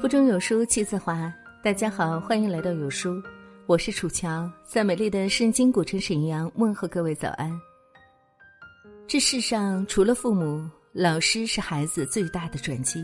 腹中有书气自华，大家好，欢迎来到有书，我是楚乔，在美丽的圣经古城沈阳问候各位早安。这世上除了父母，老师是孩子最大的转机。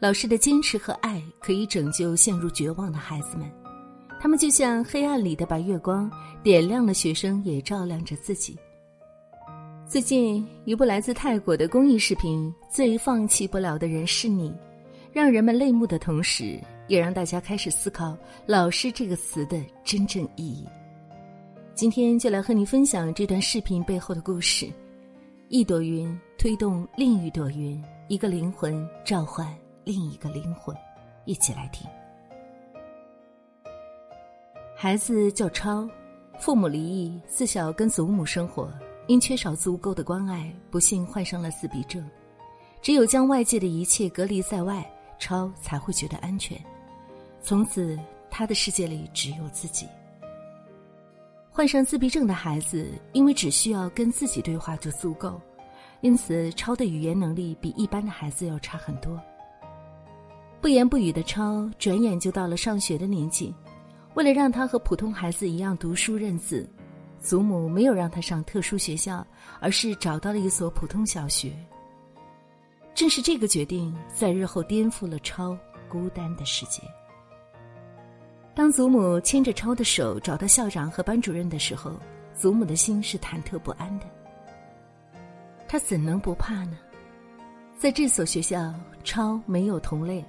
老师的坚持和爱可以拯救陷入绝望的孩子们，他们就像黑暗里的白月光，点亮了学生，也照亮着自己。最近，一部来自泰国的公益视频《最放弃不了的人是你》。让人们泪目的同时，也让大家开始思考“老师”这个词的真正意义。今天就来和你分享这段视频背后的故事：一朵云推动另一朵云，一个灵魂召唤另一个灵魂。一起来听。孩子叫超，父母离异，自小跟祖母生活，因缺少足够的关爱，不幸患上了自闭症。只有将外界的一切隔离在外。超才会觉得安全，从此他的世界里只有自己。患上自闭症的孩子，因为只需要跟自己对话就足够，因此超的语言能力比一般的孩子要差很多。不言不语的超，转眼就到了上学的年纪。为了让他和普通孩子一样读书认字，祖母没有让他上特殊学校，而是找到了一所普通小学。正是这个决定，在日后颠覆了超孤单的世界。当祖母牵着超的手找到校长和班主任的时候，祖母的心是忐忑不安的。他怎能不怕呢？在这所学校，超没有同类，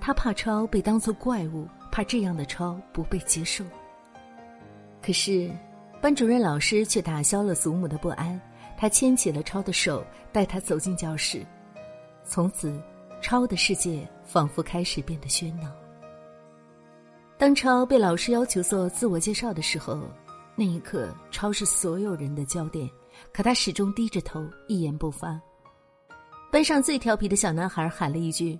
他怕超被当作怪物，怕这样的超不被接受。可是，班主任老师却打消了祖母的不安，他牵起了超的手，带他走进教室。从此，超的世界仿佛开始变得喧闹。当超被老师要求做自我介绍的时候，那一刻，超是所有人的焦点，可他始终低着头，一言不发。班上最调皮的小男孩喊了一句：“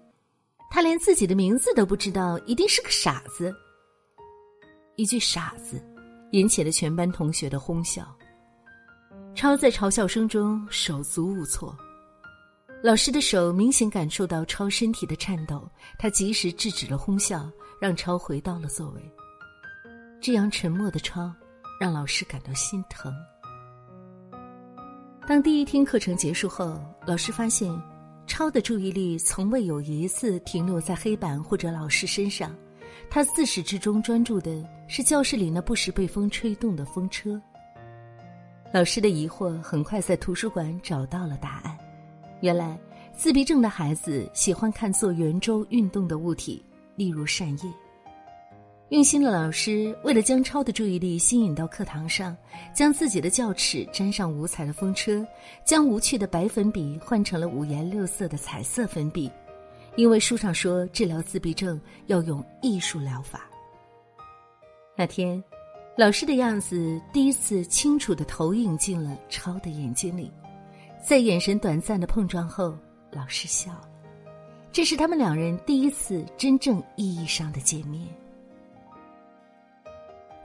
他连自己的名字都不知道，一定是个傻子。”一句“傻子”，引起了全班同学的哄笑。超在嘲笑声中手足无措。老师的手明显感受到超身体的颤抖，他及时制止了哄笑，让超回到了座位。这样沉默的超，让老师感到心疼。当第一天课程结束后，老师发现，超的注意力从未有一次停留在黑板或者老师身上，他自始至终专注的是教室里那不时被风吹动的风车。老师的疑惑很快在图书馆找到了答案。原来，自闭症的孩子喜欢看做圆周运动的物体，例如扇叶。用心的老师为了将超的注意力吸引到课堂上，将自己的教尺沾上五彩的风车，将无趣的白粉笔换成了五颜六色的彩色粉笔。因为书上说治疗自闭症要用艺术疗法。那天，老师的样子第一次清楚的投影进了超的眼睛里。在眼神短暂的碰撞后，老师笑了。这是他们两人第一次真正意义上的见面。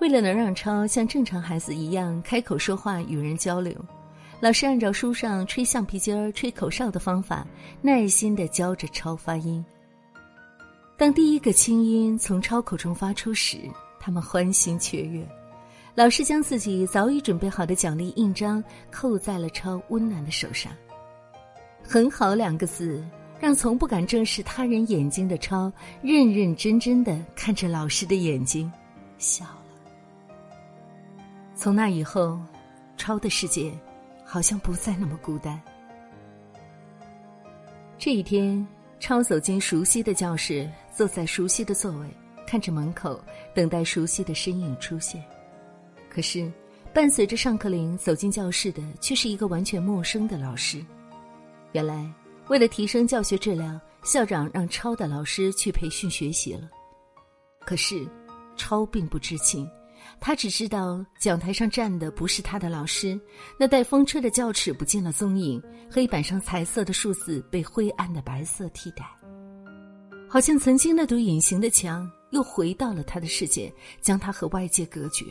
为了能让超像正常孩子一样开口说话、与人交流，老师按照书上吹橡皮筋儿、吹口哨的方法，耐心的教着超发音。当第一个轻音从超口中发出时，他们欢欣雀跃。老师将自己早已准备好的奖励印章扣在了超温暖的手上。很好两个字，让从不敢正视他人眼睛的超认认真真的看着老师的眼睛，笑了。从那以后，超的世界好像不再那么孤单。这一天，超走进熟悉的教室，坐在熟悉的座位，看着门口，等待熟悉的身影出现。可是，伴随着上课铃走进教室的，却是一个完全陌生的老师。原来，为了提升教学质量，校长让超的老师去培训学习了。可是，超并不知情，他只知道讲台上站的不是他的老师，那带风车的教尺不见了踪影，黑板上彩色的数字被灰暗的白色替代，好像曾经那堵隐形的墙又回到了他的世界，将他和外界隔绝。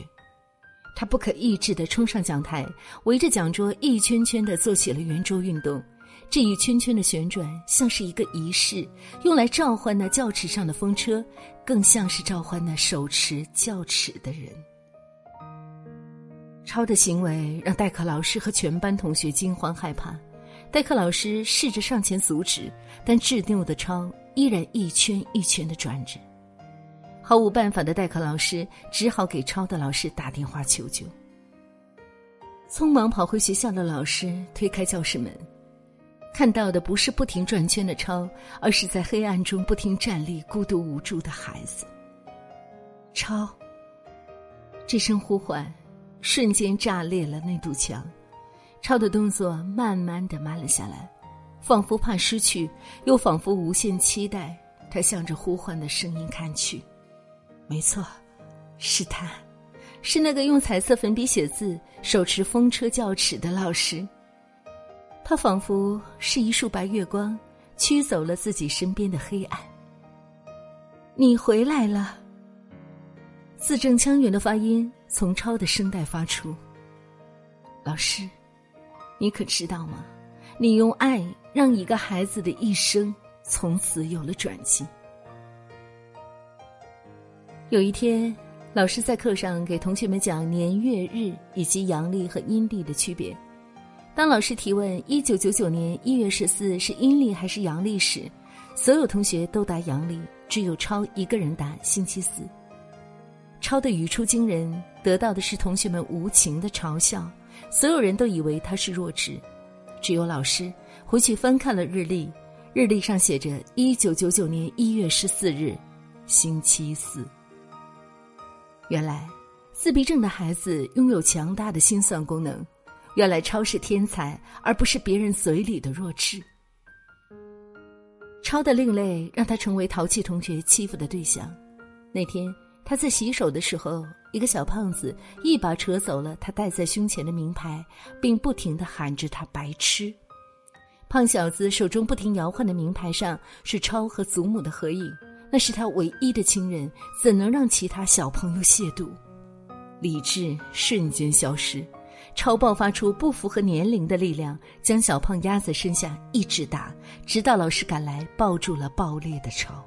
他不可抑制地冲上讲台，围着讲桌一圈圈地做起了圆桌运动。这一圈圈的旋转像是一个仪式，用来召唤那教尺上的风车，更像是召唤那手持教尺的人。超的行为让代课老师和全班同学惊慌害怕。代课老师试着上前阻止，但执拗的超依然一圈一圈的转着。毫无办法的代课老师只好给超的老师打电话求救。匆忙跑回学校的老师推开教室门，看到的不是不停转圈的超，而是在黑暗中不停站立、孤独无助的孩子。超，这声呼唤。瞬间炸裂了那堵墙，超的动作慢慢的慢了下来，仿佛怕失去，又仿佛无限期待。他向着呼唤的声音看去，没错，是他，是那个用彩色粉笔写字、手持风车教尺的老师。他仿佛是一束白月光，驱走了自己身边的黑暗。你回来了。字正腔圆的发音从超的声带发出。老师，你可知道吗？你用爱让一个孩子的一生从此有了转机。有一天，老师在课上给同学们讲年月日以及阳历和阴历的区别。当老师提问一九九九年一月十四是阴历还是阳历时，所有同学都答阳历，只有超一个人答星期四。抄的语出惊人，得到的是同学们无情的嘲笑。所有人都以为他是弱智，只有老师回去翻看了日历，日历上写着一九九九年一月十四日，星期四。原来，自闭症的孩子拥有强大的心算功能。原来，超是天才，而不是别人嘴里的弱智。超的另类让他成为淘气同学欺负的对象。那天。他在洗手的时候，一个小胖子一把扯走了他戴在胸前的名牌，并不停的喊着他白痴。胖小子手中不停摇晃的名牌上是超和祖母的合影，那是他唯一的亲人，怎能让其他小朋友亵渎？理智瞬间消失，超爆发出不符合年龄的力量，将小胖压在身下一直打，直到老师赶来抱住了爆裂的超。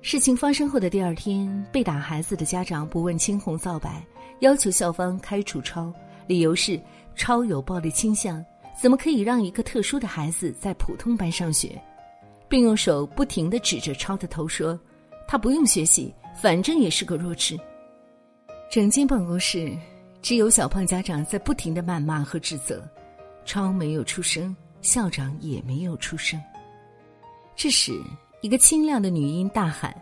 事情发生后的第二天，被打孩子的家长不问青红皂白，要求校方开除超，理由是超有暴力倾向，怎么可以让一个特殊的孩子在普通班上学，并用手不停的指着超的头说：“他不用学习，反正也是个弱智。”整间办公室只有小胖家长在不停的谩骂和指责，超没有出声，校长也没有出声。这时。一个清亮的女音大喊：“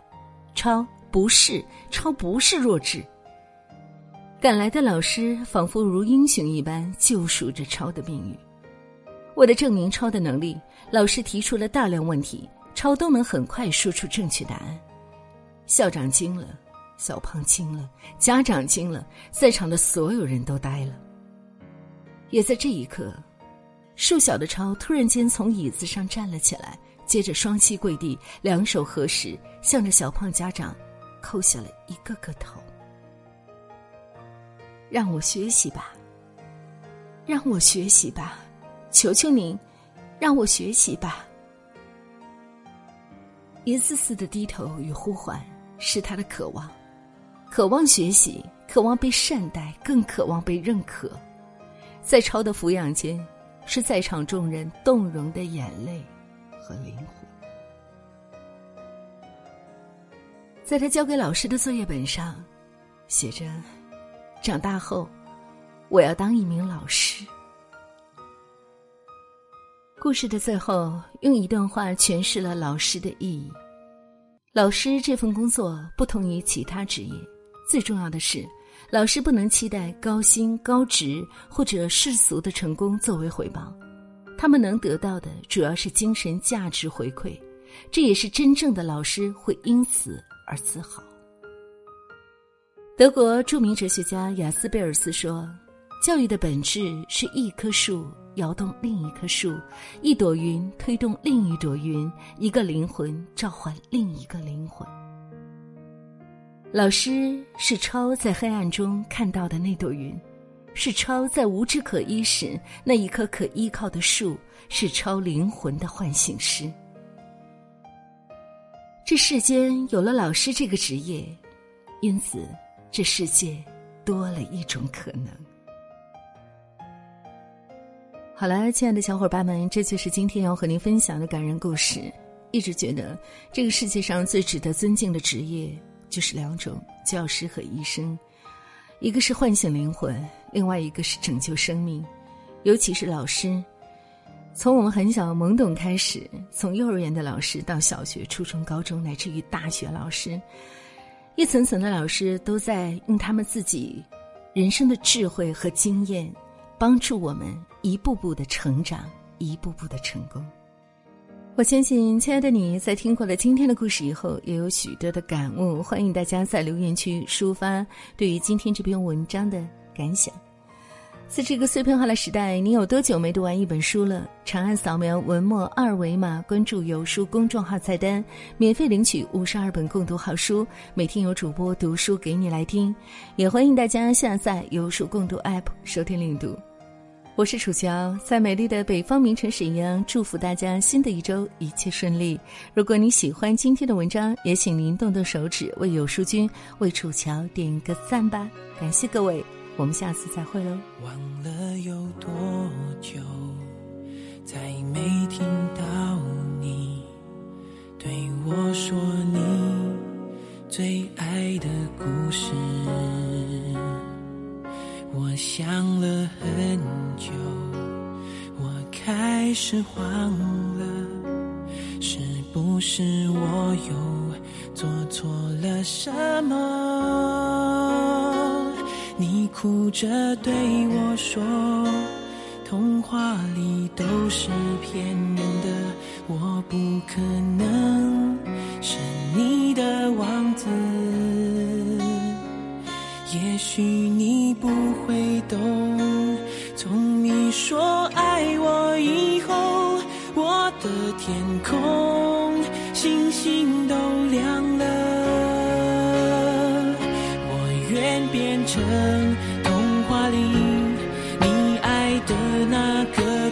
超不是，超不是弱智。”赶来的老师仿佛如英雄一般救赎着超的命运。为了证明超的能力，老师提出了大量问题，超都能很快说出正确答案。校长惊了，小胖惊了，家长惊了，在场的所有人都呆了。也在这一刻，瘦小的超突然间从椅子上站了起来。接着双膝跪地，两手合十，向着小胖家长叩下了一个个头。让我学习吧，让我学习吧，求求您，让我学习吧。一次次的低头与呼唤，是他的渴望，渴望学习，渴望被善待，更渴望被认可。在超的抚养间，是在场众人动容的眼泪。和灵魂，在他交给老师的作业本上，写着：“长大后，我要当一名老师。”故事的最后，用一段话诠释了老师的意义：老师这份工作不同于其他职业，最重要的是，老师不能期待高薪、高职或者世俗的成功作为回报。他们能得到的主要是精神价值回馈，这也是真正的老师会因此而自豪。德国著名哲学家雅斯贝尔斯说：“教育的本质是一棵树摇动另一棵树，一朵云推动另一朵云，一个灵魂召唤另一个灵魂。”老师是超在黑暗中看到的那朵云，是超在无枝可依时那一棵可依靠的树，是超灵魂的唤醒师。这世间有了老师这个职业，因此这世界多了一种可能。好了，亲爱的小伙伴们，这就是今天要和您分享的感人故事。一直觉得这个世界上最值得尊敬的职业就是两种：教师和医生。一个是唤醒灵魂，另外一个是拯救生命。尤其是老师，从我们很小懵懂开始，从幼儿园的老师到小学、初中、高中，乃至于大学老师，一层层的老师都在用他们自己人生的智慧和经验，帮助我们。一步步的成长，一步步的成功。我相信，亲爱的你在听过了今天的故事以后，也有许多的感悟。欢迎大家在留言区抒发对于今天这篇文章的感想。在这个碎片化的时代，你有多久没读完一本书了？长按扫描文末二维码，关注“有书”公众号菜单，免费领取五十二本共读好书，每天有主播读书给你来听。也欢迎大家下载“有书共读 ”App 收听领读。我是楚乔，在美丽的北方名城沈阳，祝福大家新的一周一切顺利。如果你喜欢今天的文章，也请您动动手指为有书君、为楚乔点个赞吧。感谢各位，我们下次再会喽。忘了有多久，再没听你哭着对我说，童话里都是骗人的，我不可能是你的王子。也许你不会懂，从你说爱我以后，我的天空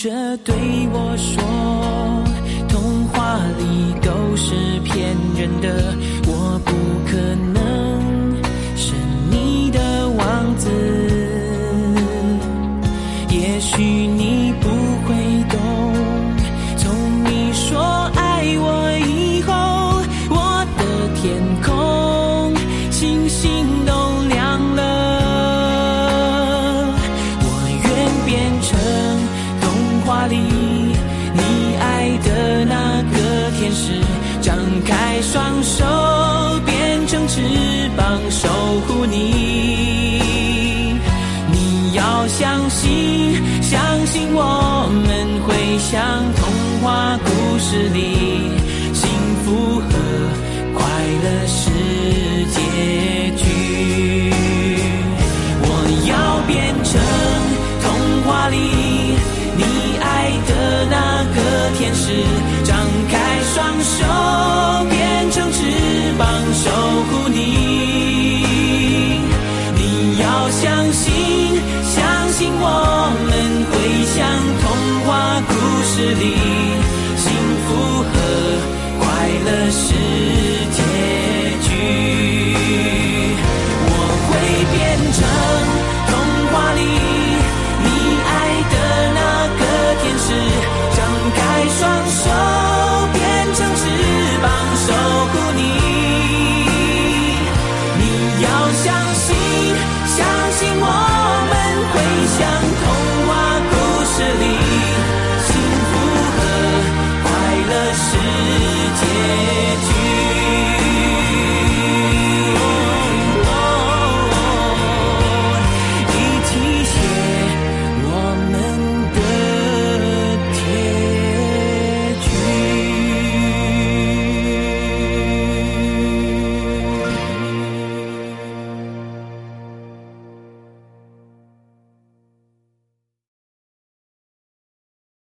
着对我说。童话里都是骗人的，我不可能双手，变成翅膀守护你。你要相信，相信我们会像童话故事里，